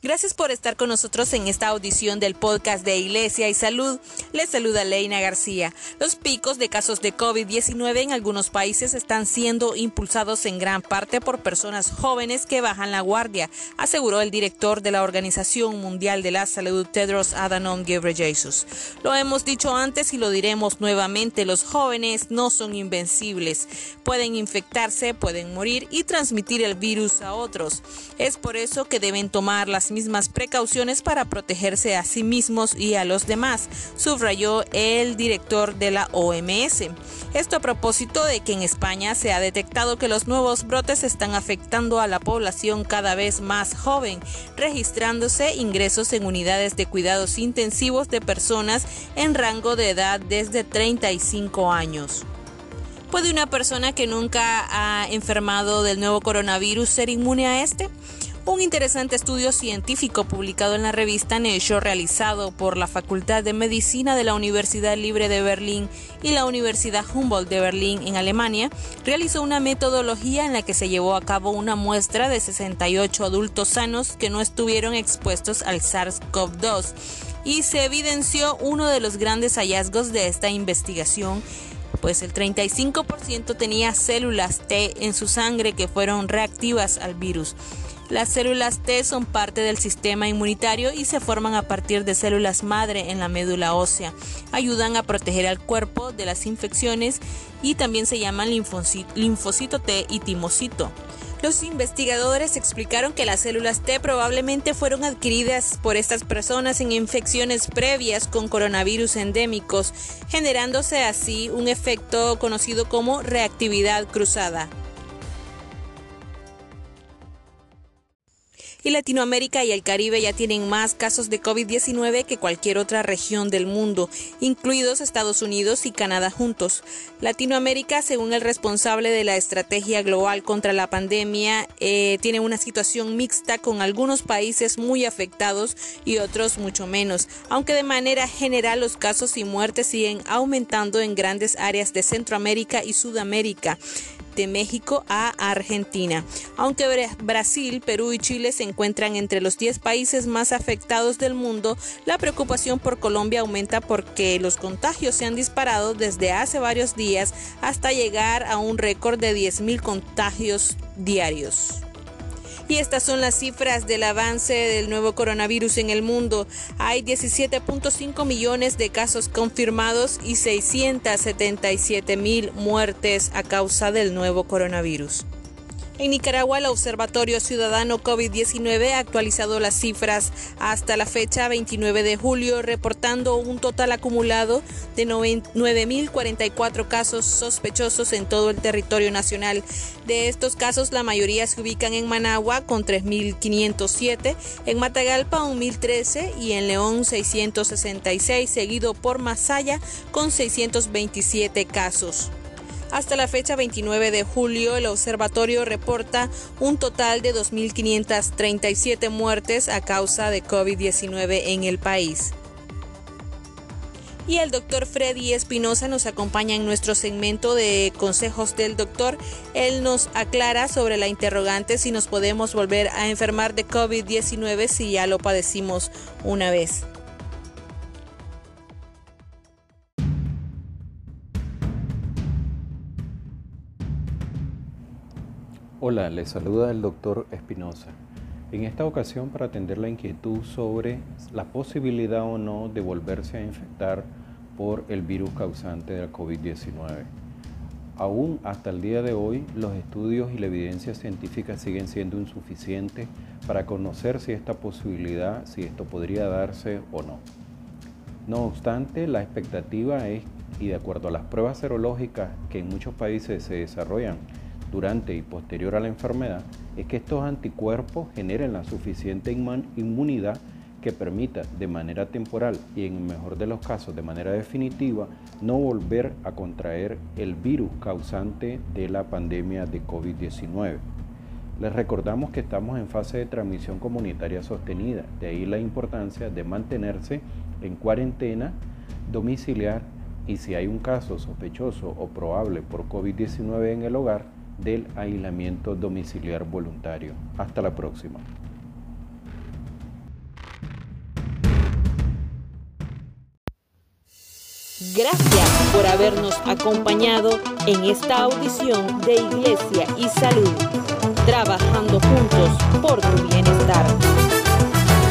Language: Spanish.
Gracias por estar con nosotros en esta audición del podcast de Iglesia y Salud. Les saluda Leina García. Los picos de casos de COVID-19 en algunos países están siendo impulsados en gran parte por personas jóvenes que bajan la guardia, aseguró el director de la Organización Mundial de la Salud, Tedros Adhanom Ghebreyesus. Lo hemos dicho antes y lo diremos nuevamente, los jóvenes no son invencibles. Pueden infectarse, pueden morir y transmitir el virus a otros. Es por eso que deben tomar las mismas precauciones para protegerse a sí mismos y a los demás, subrayó el director de la OMS. Esto a propósito de que en España se ha detectado que los nuevos brotes están afectando a la población cada vez más joven, registrándose ingresos en unidades de cuidados intensivos de personas en rango de edad desde 35 años. ¿Puede una persona que nunca ha enfermado del nuevo coronavirus ser inmune a este? Un interesante estudio científico publicado en la revista Nature realizado por la Facultad de Medicina de la Universidad Libre de Berlín y la Universidad Humboldt de Berlín en Alemania realizó una metodología en la que se llevó a cabo una muestra de 68 adultos sanos que no estuvieron expuestos al SARS-CoV-2 y se evidenció uno de los grandes hallazgos de esta investigación pues el 35% tenía células T en su sangre que fueron reactivas al virus. Las células T son parte del sistema inmunitario y se forman a partir de células madre en la médula ósea. Ayudan a proteger al cuerpo de las infecciones y también se llaman linfocito, T y timocito. Los investigadores explicaron que las células T probablemente fueron adquiridas por estas personas en infecciones previas con coronavirus endémicos, generándose así un efecto conocido como reactividad cruzada. Y Latinoamérica y el Caribe ya tienen más casos de COVID-19 que cualquier otra región del mundo, incluidos Estados Unidos y Canadá juntos. Latinoamérica, según el responsable de la estrategia global contra la pandemia, eh, tiene una situación mixta con algunos países muy afectados y otros mucho menos, aunque de manera general los casos y muertes siguen aumentando en grandes áreas de Centroamérica y Sudamérica de México a Argentina. Aunque Brasil, Perú y Chile se encuentran entre los 10 países más afectados del mundo, la preocupación por Colombia aumenta porque los contagios se han disparado desde hace varios días hasta llegar a un récord de 10.000 contagios diarios. Y estas son las cifras del avance del nuevo coronavirus en el mundo. Hay 17.5 millones de casos confirmados y 677 mil muertes a causa del nuevo coronavirus. En Nicaragua, el Observatorio Ciudadano COVID-19 ha actualizado las cifras hasta la fecha 29 de julio, reportando un total acumulado de 9.044 casos sospechosos en todo el territorio nacional. De estos casos, la mayoría se ubican en Managua con 3.507, en Matagalpa 1.013 y en León 666, seguido por Masaya con 627 casos. Hasta la fecha 29 de julio, el observatorio reporta un total de 2.537 muertes a causa de COVID-19 en el país. Y el doctor Freddy Espinosa nos acompaña en nuestro segmento de consejos del doctor. Él nos aclara sobre la interrogante si nos podemos volver a enfermar de COVID-19 si ya lo padecimos una vez. Hola, les saluda el doctor Espinosa. En esta ocasión para atender la inquietud sobre la posibilidad o no de volverse a infectar por el virus causante de la COVID-19. Aún hasta el día de hoy, los estudios y la evidencia científica siguen siendo insuficientes para conocer si esta posibilidad, si esto podría darse o no. No obstante, la expectativa es, y de acuerdo a las pruebas serológicas que en muchos países se desarrollan, durante y posterior a la enfermedad es que estos anticuerpos generen la suficiente inmunidad que permita de manera temporal y en el mejor de los casos de manera definitiva no volver a contraer el virus causante de la pandemia de COVID-19. Les recordamos que estamos en fase de transmisión comunitaria sostenida, de ahí la importancia de mantenerse en cuarentena domiciliar y si hay un caso sospechoso o probable por COVID-19 en el hogar, del aislamiento domiciliar voluntario. Hasta la próxima. Gracias por habernos acompañado en esta audición de Iglesia y Salud, trabajando juntos por tu bienestar.